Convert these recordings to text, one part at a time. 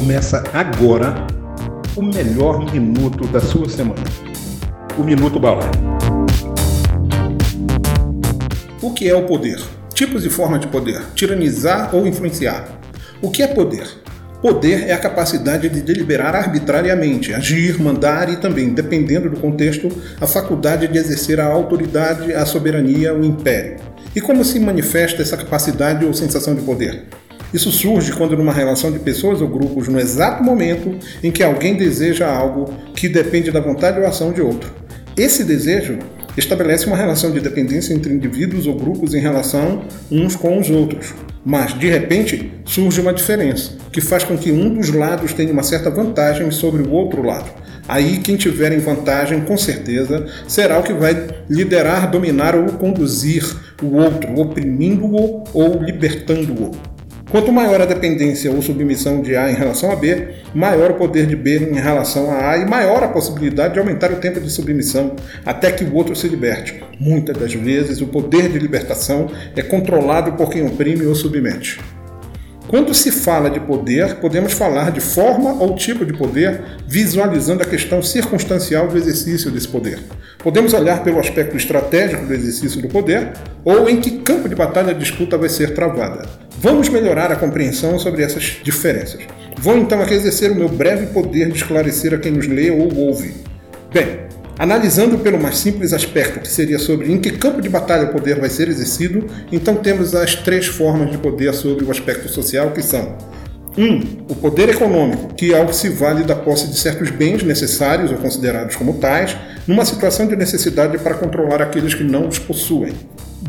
Começa agora o melhor minuto da sua semana. O Minuto Bala. O que é o poder? Tipos e formas de poder: tiranizar ou influenciar. O que é poder? Poder é a capacidade de deliberar arbitrariamente, agir, mandar e também, dependendo do contexto, a faculdade de exercer a autoridade, a soberania, o império. E como se manifesta essa capacidade ou sensação de poder? Isso surge quando, numa relação de pessoas ou grupos, no exato momento em que alguém deseja algo que depende da vontade ou ação de outro. Esse desejo estabelece uma relação de dependência entre indivíduos ou grupos em relação uns com os outros. Mas, de repente, surge uma diferença, que faz com que um dos lados tenha uma certa vantagem sobre o outro lado. Aí, quem tiver em vantagem, com certeza, será o que vai liderar, dominar ou conduzir o outro, oprimindo-o ou libertando-o. Quanto maior a dependência ou submissão de A em relação a B, maior o poder de B em relação a A e maior a possibilidade de aumentar o tempo de submissão até que o outro se liberte. Muitas das vezes, o poder de libertação é controlado por quem oprime ou submete. Quando se fala de poder, podemos falar de forma ou tipo de poder, visualizando a questão circunstancial do exercício desse poder. Podemos olhar pelo aspecto estratégico do exercício do poder ou em que campo de batalha a disputa vai ser travada. Vamos melhorar a compreensão sobre essas diferenças. Vou então aqui exercer o meu breve poder de esclarecer a quem nos lê ou ouve. Bem, Analisando pelo mais simples aspecto, que seria sobre em que campo de batalha o poder vai ser exercido, então temos as três formas de poder sobre o aspecto social, que são 1. Um, o poder econômico, que é algo que se vale da posse de certos bens necessários ou considerados como tais, numa situação de necessidade para controlar aqueles que não os possuem.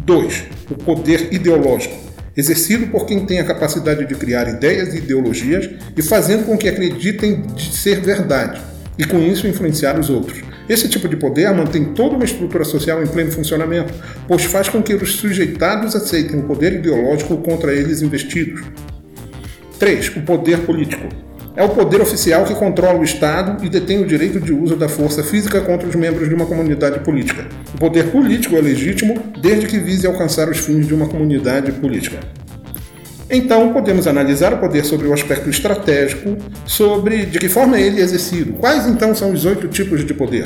2. O poder ideológico, exercido por quem tem a capacidade de criar ideias e ideologias e fazendo com que acreditem de ser verdade, e com isso influenciar os outros. Esse tipo de poder mantém toda uma estrutura social em pleno funcionamento, pois faz com que os sujeitados aceitem o poder ideológico contra eles investidos. 3. O poder político. É o poder oficial que controla o Estado e detém o direito de uso da força física contra os membros de uma comunidade política. O poder político é legítimo desde que vise alcançar os fins de uma comunidade política. Então, podemos analisar o poder sobre o aspecto estratégico, sobre de que forma ele é exercido. Quais então são os oito tipos de poder?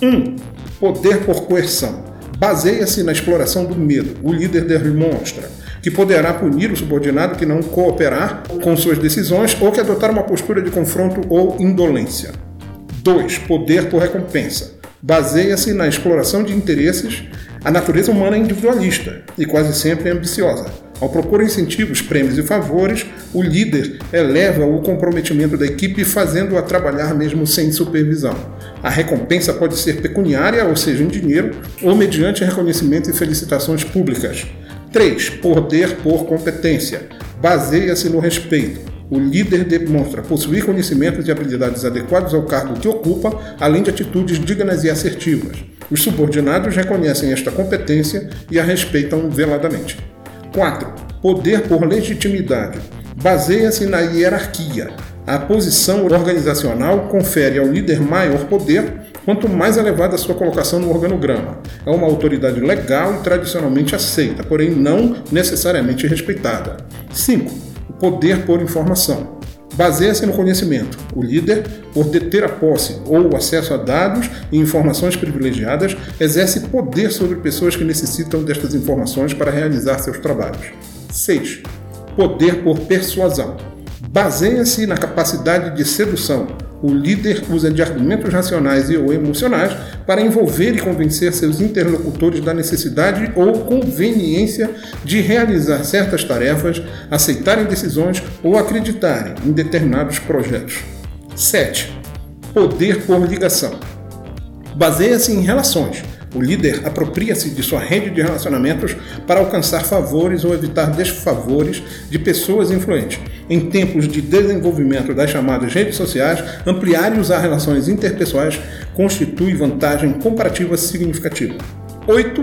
1. Um, poder por coerção. Baseia-se na exploração do medo. O líder demonstra que poderá punir o subordinado que não cooperar com suas decisões ou que adotar uma postura de confronto ou indolência. 2. Poder por recompensa. Baseia-se na exploração de interesses. A natureza humana é individualista e quase sempre ambiciosa. Ao propor incentivos, prêmios e favores, o líder eleva o comprometimento da equipe, fazendo-a trabalhar mesmo sem supervisão. A recompensa pode ser pecuniária, ou seja, em dinheiro, ou mediante reconhecimento e felicitações públicas. 3. Poder por competência. Baseia-se no respeito. O líder demonstra possuir conhecimentos e habilidades adequados ao cargo que ocupa, além de atitudes dignas e assertivas. Os subordinados reconhecem esta competência e a respeitam veladamente. 4. Poder por legitimidade. Baseia-se na hierarquia. A posição organizacional confere ao líder maior poder quanto mais elevada a sua colocação no organograma. É uma autoridade legal e tradicionalmente aceita, porém não necessariamente respeitada. 5. O poder por informação baseia-se no conhecimento. O líder, por deter a posse ou o acesso a dados e informações privilegiadas, exerce poder sobre pessoas que necessitam destas informações para realizar seus trabalhos. 6. Poder por persuasão. Baseia-se na capacidade de sedução. O líder usa de argumentos racionais e ou emocionais para envolver e convencer seus interlocutores da necessidade ou conveniência de realizar certas tarefas, aceitarem decisões ou acreditarem em determinados projetos. 7. Poder por ligação. Baseia-se em relações o líder apropria-se de sua rede de relacionamentos para alcançar favores ou evitar desfavores de pessoas influentes. Em tempos de desenvolvimento das chamadas redes sociais, ampliar e usar relações interpessoais constitui vantagem comparativa significativa. 8.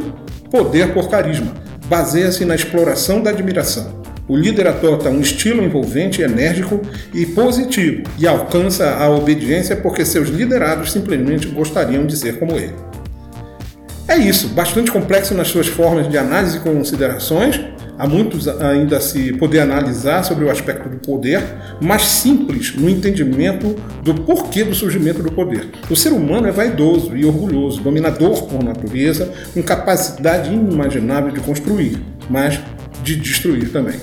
Poder por carisma. Baseia-se na exploração da admiração. O líder adota um estilo envolvente, enérgico e positivo e alcança a obediência porque seus liderados simplesmente gostariam de ser como ele. É isso, bastante complexo nas suas formas de análise e considerações. Há muitos ainda a se poder analisar sobre o aspecto do poder, mas simples no entendimento do porquê do surgimento do poder. O ser humano é vaidoso e orgulhoso, dominador por natureza, com capacidade inimaginável de construir, mas de destruir também.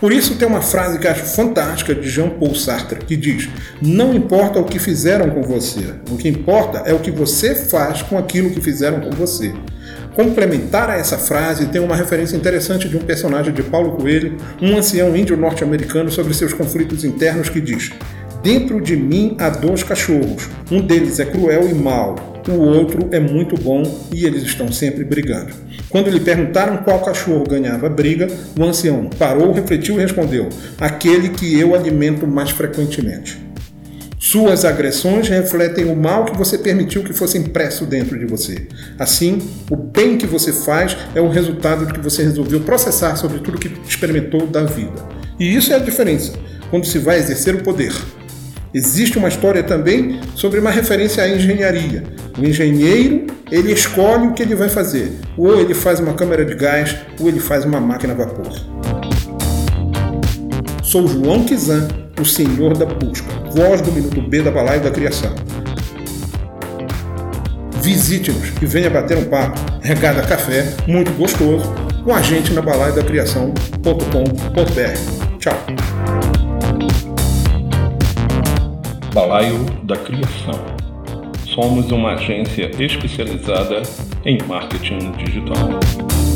Por isso tem uma frase que acho fantástica de Jean-Paul Sartre, que diz: "Não importa o que fizeram com você, o que importa é o que você faz com aquilo que fizeram com você." Complementar a essa frase tem uma referência interessante de um personagem de Paulo Coelho, um ancião índio norte-americano sobre seus conflitos internos que diz: Dentro de mim há dois cachorros. Um deles é cruel e mau, o outro é muito bom e eles estão sempre brigando. Quando lhe perguntaram qual cachorro ganhava a briga, o ancião parou, refletiu e respondeu: Aquele que eu alimento mais frequentemente. Suas agressões refletem o mal que você permitiu que fosse impresso dentro de você. Assim, o bem que você faz é o resultado do que você resolveu processar sobre tudo que experimentou da vida. E isso é a diferença quando se vai exercer o poder. Existe uma história também sobre uma referência à engenharia. O engenheiro, ele escolhe o que ele vai fazer. Ou ele faz uma câmara de gás, ou ele faz uma máquina a vapor. Sou João Kizan o Senhor da Busca, voz do Minuto B da Balaio da Criação. Visite-nos e venha bater um papo, regada a café, muito gostoso, com a gente na balaio da criação.com.br. Tchau. Balaio da Criação. Somos uma agência especializada em marketing digital.